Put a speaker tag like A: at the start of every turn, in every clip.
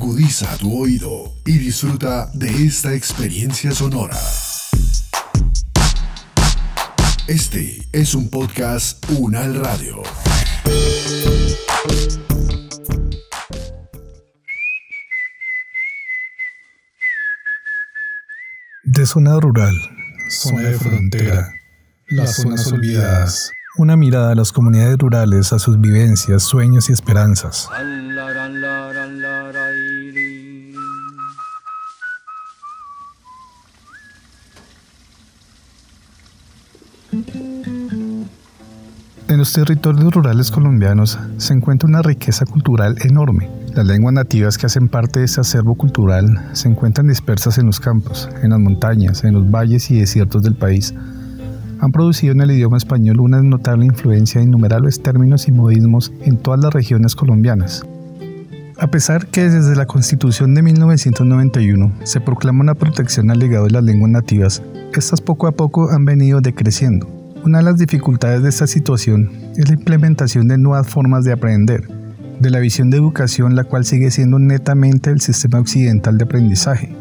A: Agudiza tu oído y disfruta de esta experiencia sonora. Este es un podcast Unal Radio.
B: De zona rural, zona de frontera, las zonas olvidadas. Una mirada a las comunidades rurales, a sus vivencias, sueños y esperanzas. En los territorios rurales colombianos se encuentra una riqueza cultural enorme. Las lenguas nativas que hacen parte de ese acervo cultural se encuentran dispersas en los campos, en las montañas, en los valles y desiertos del país. Han producido en el idioma español una notable influencia de innumerables términos y modismos en todas las regiones colombianas. A pesar que desde la Constitución de 1991 se proclama una protección al legado de las lenguas nativas, estas poco a poco han venido decreciendo. Una de las dificultades de esta situación es la implementación de nuevas formas de aprender, de la visión de educación la cual sigue siendo netamente el sistema occidental de aprendizaje.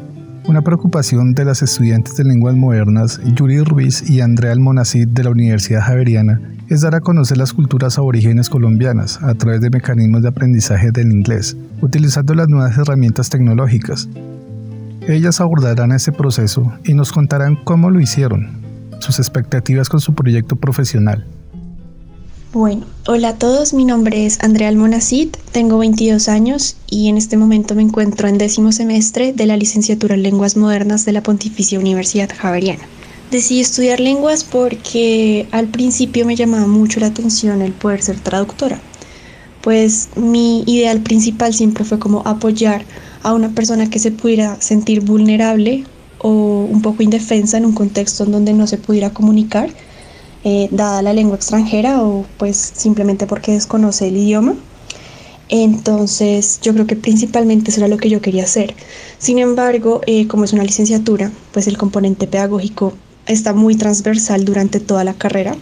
B: Una preocupación de las estudiantes de lenguas modernas Yuri Ruiz y Andrea Almonacid de la Universidad Javeriana es dar a conocer las culturas aborígenes colombianas a través de mecanismos de aprendizaje del inglés, utilizando las nuevas herramientas tecnológicas. Ellas abordarán ese proceso y nos contarán cómo lo hicieron, sus expectativas con su proyecto profesional.
C: Bueno, hola a todos, mi nombre es Andrea Almonacid, tengo 22 años y en este momento me encuentro en décimo semestre de la licenciatura en Lenguas Modernas de la Pontificia Universidad Javeriana. Decidí estudiar lenguas porque al principio me llamaba mucho la atención el poder ser traductora, pues mi ideal principal siempre fue como apoyar a una persona que se pudiera sentir vulnerable o un poco indefensa en un contexto en donde no se pudiera comunicar, eh, dada la lengua extranjera o pues simplemente porque desconoce el idioma. Entonces yo creo que principalmente eso era lo que yo quería hacer. Sin embargo, eh, como es una licenciatura, pues el componente pedagógico está muy transversal durante toda la carrera.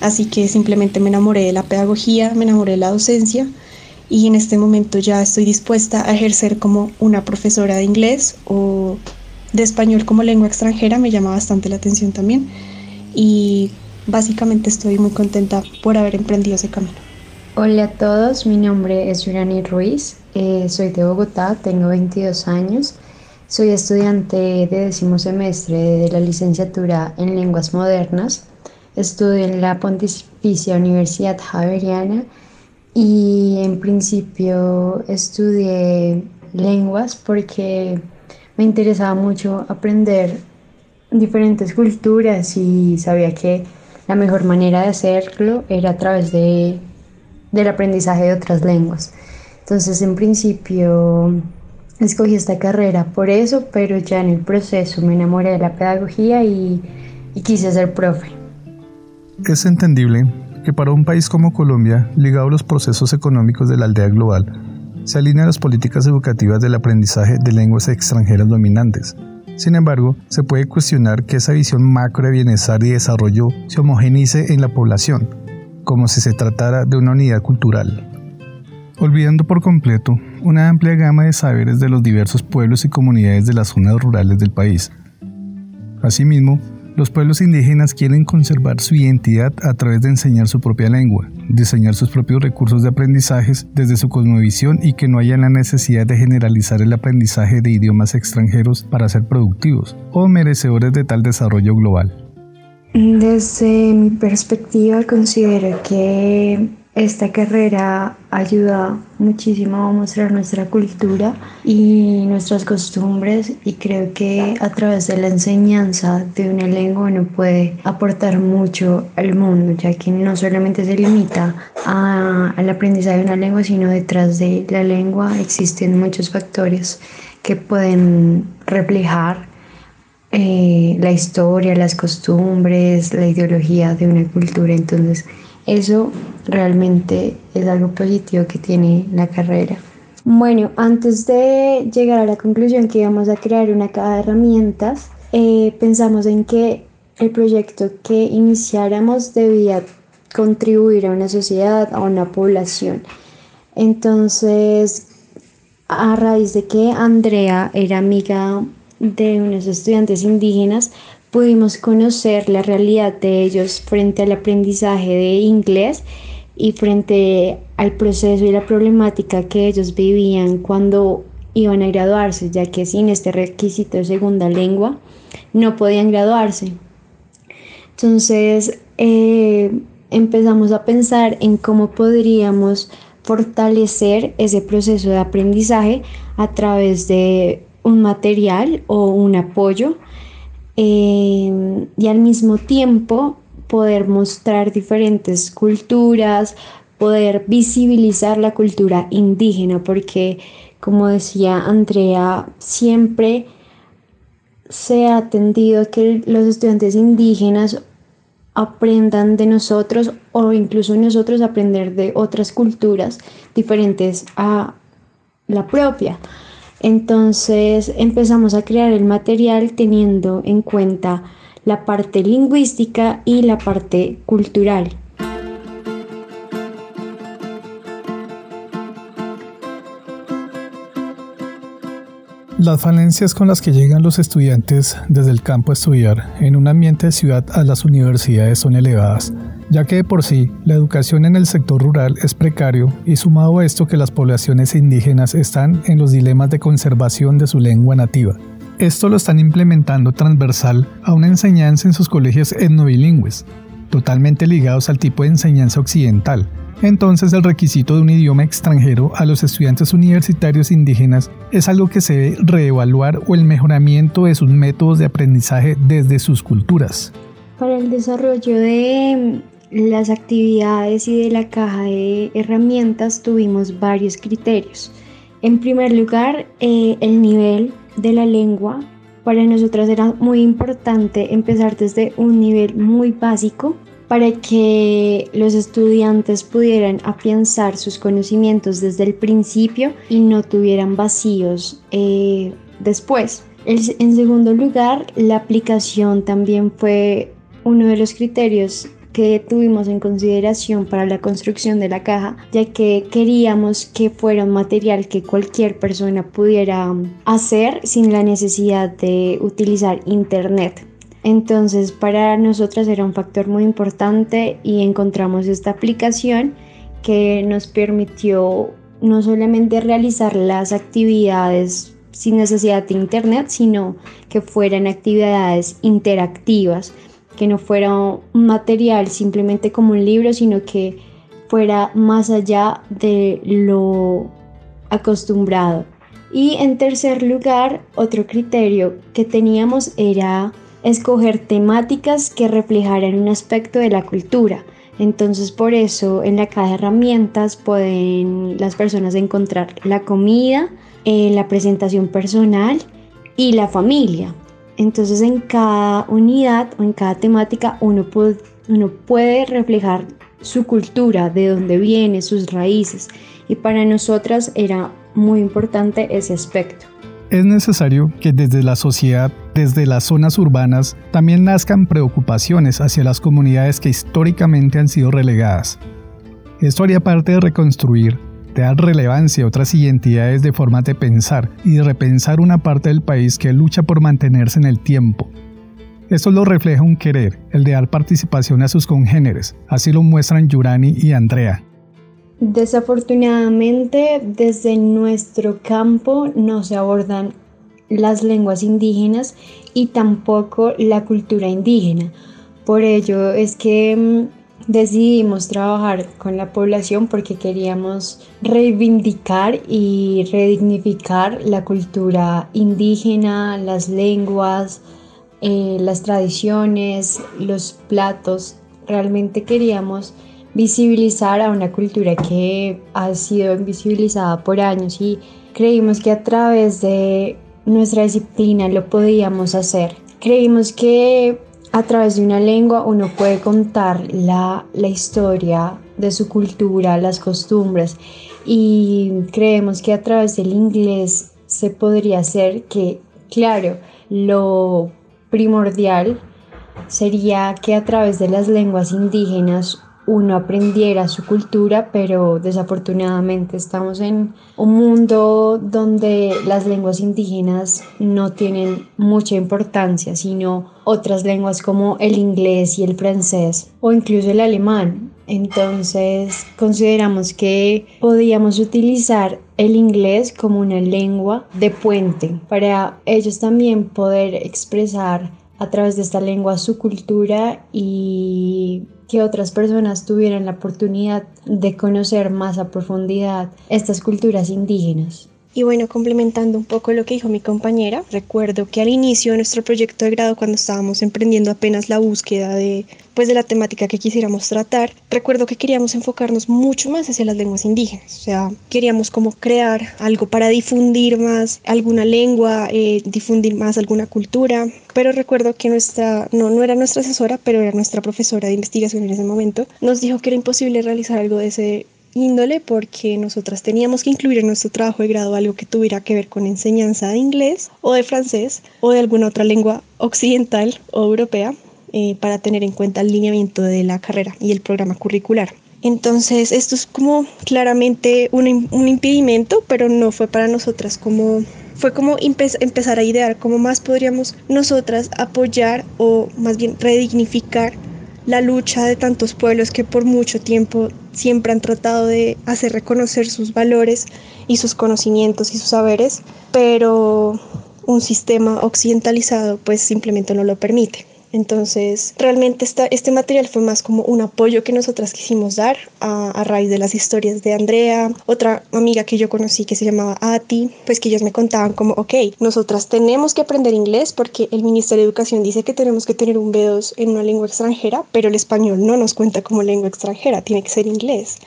C: Así que simplemente me enamoré de la pedagogía, me enamoré de la docencia y en este momento ya estoy dispuesta a ejercer como una profesora de inglés de español como lengua extranjera me llama bastante la atención también y básicamente estoy muy contenta por haber emprendido ese camino.
D: Hola a todos, mi nombre es Yurani Ruiz, eh, soy de Bogotá, tengo 22 años, soy estudiante de décimo semestre de la licenciatura en lenguas modernas, estudio en la Pontificia Universidad Javeriana y en principio estudié lenguas porque me interesaba mucho aprender diferentes culturas y sabía que la mejor manera de hacerlo era a través de, del aprendizaje de otras lenguas. Entonces, en principio, escogí esta carrera por eso, pero ya en el proceso me enamoré de la pedagogía y, y quise ser profe.
B: Es entendible que para un país como Colombia, ligado a los procesos económicos de la aldea global, se alinean las políticas educativas del aprendizaje de lenguas extranjeras dominantes. Sin embargo, se puede cuestionar que esa visión macro de bienestar y desarrollo se homogenice en la población, como si se tratara de una unidad cultural. Olvidando por completo una amplia gama de saberes de los diversos pueblos y comunidades de las zonas rurales del país. Asimismo, los pueblos indígenas quieren conservar su identidad a través de enseñar su propia lengua, diseñar sus propios recursos de aprendizajes desde su cosmovisión y que no haya la necesidad de generalizar el aprendizaje de idiomas extranjeros para ser productivos o merecedores de tal desarrollo global.
D: Desde mi perspectiva considero que esta carrera ayuda muchísimo a mostrar nuestra cultura y nuestras costumbres y creo que a través de la enseñanza de una lengua uno puede aportar mucho al mundo, ya que no solamente se limita al aprendizaje de una lengua, sino detrás de la lengua existen muchos factores que pueden reflejar eh, la historia, las costumbres, la ideología de una cultura. Entonces, eso realmente es algo positivo que tiene la carrera. Bueno, antes de llegar a la conclusión que íbamos a crear una caja de herramientas, eh, pensamos en que el proyecto que iniciáramos debía contribuir a una sociedad, a una población. Entonces, a raíz de que Andrea era amiga de unos estudiantes indígenas, pudimos conocer la realidad de ellos frente al aprendizaje de inglés y frente al proceso y la problemática que ellos vivían cuando iban a graduarse, ya que sin este requisito de segunda lengua no podían graduarse. Entonces eh, empezamos a pensar en cómo podríamos fortalecer ese proceso de aprendizaje a través de un material o un apoyo eh, y al mismo tiempo poder mostrar diferentes culturas, poder visibilizar la cultura indígena, porque como decía Andrea, siempre se ha atendido que los estudiantes indígenas aprendan de nosotros o incluso nosotros aprender de otras culturas diferentes a la propia. Entonces empezamos a crear el material teniendo en cuenta la parte lingüística y la parte cultural.
B: Las falencias con las que llegan los estudiantes desde el campo a estudiar en un ambiente de ciudad a las universidades son elevadas, ya que de por sí la educación en el sector rural es precario y sumado a esto que las poblaciones indígenas están en los dilemas de conservación de su lengua nativa. Esto lo están implementando transversal a una enseñanza en sus colegios etnobilingües, totalmente ligados al tipo de enseñanza occidental, entonces el requisito de un idioma extranjero a los estudiantes universitarios indígenas es algo que se debe reevaluar o el mejoramiento de sus métodos de aprendizaje desde sus culturas.
D: Para el desarrollo de las actividades y de la caja de herramientas tuvimos varios criterios. En primer lugar, eh, el nivel de la lengua. Para nosotros era muy importante empezar desde un nivel muy básico para que los estudiantes pudieran afianzar sus conocimientos desde el principio y no tuvieran vacíos eh, después. en segundo lugar, la aplicación también fue uno de los criterios que tuvimos en consideración para la construcción de la caja, ya que queríamos que fuera un material que cualquier persona pudiera hacer sin la necesidad de utilizar internet. Entonces para nosotras era un factor muy importante y encontramos esta aplicación que nos permitió no solamente realizar las actividades sin necesidad de internet, sino que fueran actividades interactivas, no fuera un material simplemente como un libro, sino que fuera más allá de lo acostumbrado. Y en tercer lugar, otro criterio que teníamos era escoger temáticas que reflejaran un aspecto de la cultura. Entonces por eso en la caja de herramientas pueden las personas encontrar la comida, eh, la presentación personal y la familia. Entonces en cada unidad o en cada temática uno puede, reflejar su cultura, de dónde viene, sus raíces. Y para nosotras era muy importante ese aspecto
B: es necesario que desde la sociedad, desde las zonas urbanas, también nazcan preocupaciones hacia las comunidades que históricamente han sido relegadas. Esto haría parte de reconstruir, de dar relevancia a otras identidades de forma de pensar y repensar una parte del país que lucha por mantenerse en el tiempo. Esto lo refleja un querer, el de dar participación a sus congéneres, así lo muestran Yurani y Andrea.
D: Desafortunadamente, desde nuestro campo no se abordan las lenguas indígenas y tampoco la cultura indígena. Por ello es que mm, decidimos trabajar con la población porque queríamos reivindicar y redignificar la cultura indígena, las lenguas, eh, las tradiciones, los platos. Realmente queríamos visibilizar a una cultura que ha sido invisibilizada por años y creímos que a través de nuestra disciplina lo podíamos hacer. Creímos que a través de una lengua uno puede contar la, la historia de su cultura, las costumbres. Y creemos que a través del inglés se podría hacer que, claro, lo primordial sería que a través de las lenguas indígenas uno aprendiera su cultura, pero desafortunadamente estamos en un mundo donde las lenguas indígenas no tienen mucha importancia, sino otras lenguas como el inglés y el francés o incluso el alemán. Entonces consideramos que podíamos utilizar el inglés como una lengua de puente para ellos también poder expresar a través de esta lengua su cultura y que otras personas tuvieran la oportunidad de conocer más a profundidad estas culturas indígenas.
C: Y bueno, complementando un poco lo que dijo mi compañera, recuerdo que al inicio de nuestro proyecto de grado, cuando estábamos emprendiendo apenas la búsqueda de, pues, de la temática que quisiéramos tratar, recuerdo que queríamos enfocarnos mucho más hacia las lenguas indígenas. O sea, queríamos como crear algo para difundir más alguna lengua, eh, difundir más alguna cultura. Pero recuerdo que nuestra, no, no era nuestra asesora, pero era nuestra profesora de investigación en ese momento, nos dijo que era imposible realizar algo de ese índole porque nosotras teníamos que incluir en nuestro trabajo de grado algo que tuviera que ver con enseñanza de inglés o de francés o de alguna otra lengua occidental o europea eh, para tener en cuenta el lineamiento de la carrera y el programa curricular. Entonces, esto es como claramente un, un impedimento, pero no fue para nosotras como fue como empezar a idear cómo más podríamos nosotras apoyar o más bien redignificar la lucha de tantos pueblos que por mucho tiempo siempre han tratado de hacer reconocer sus valores y sus conocimientos y sus saberes, pero un sistema occidentalizado pues simplemente no lo permite. Entonces, realmente este material fue más como un apoyo que nosotras quisimos dar a, raíz de las historias de Andrea, otra amiga que yo conocí que se llamaba Ati, pues que ellos me contaban como, ok, nosotras tenemos que aprender inglés porque el Ministerio de Educación dice que tenemos que tener un B2 en una lengua extranjera, pero el español no nos cuenta como lengua extranjera, tiene que ser inglés.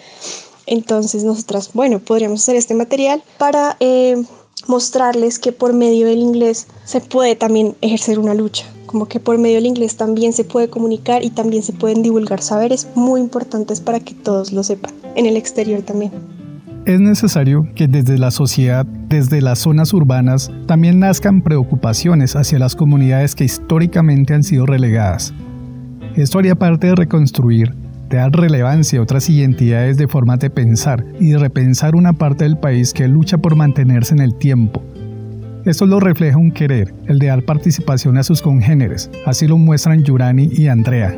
C: Entonces, nosotras, bueno, podríamos hacer este material para... Eh, mostrarles que por medio del inglés se puede también ejercer una lucha, como que por medio del inglés también se puede comunicar y también se pueden divulgar saberes muy importantes para que todos lo sepan, en el exterior también.
B: Es necesario que desde la sociedad, desde las zonas urbanas, también nazcan preocupaciones hacia las comunidades que históricamente han sido relegadas. Esto haría parte de reconstruir de dar relevancia a otras identidades de forma de pensar y de repensar una parte del país que lucha por mantenerse en el tiempo. Esto lo refleja un querer, el de dar participación a sus congéneres, así lo muestran Yurani y Andrea.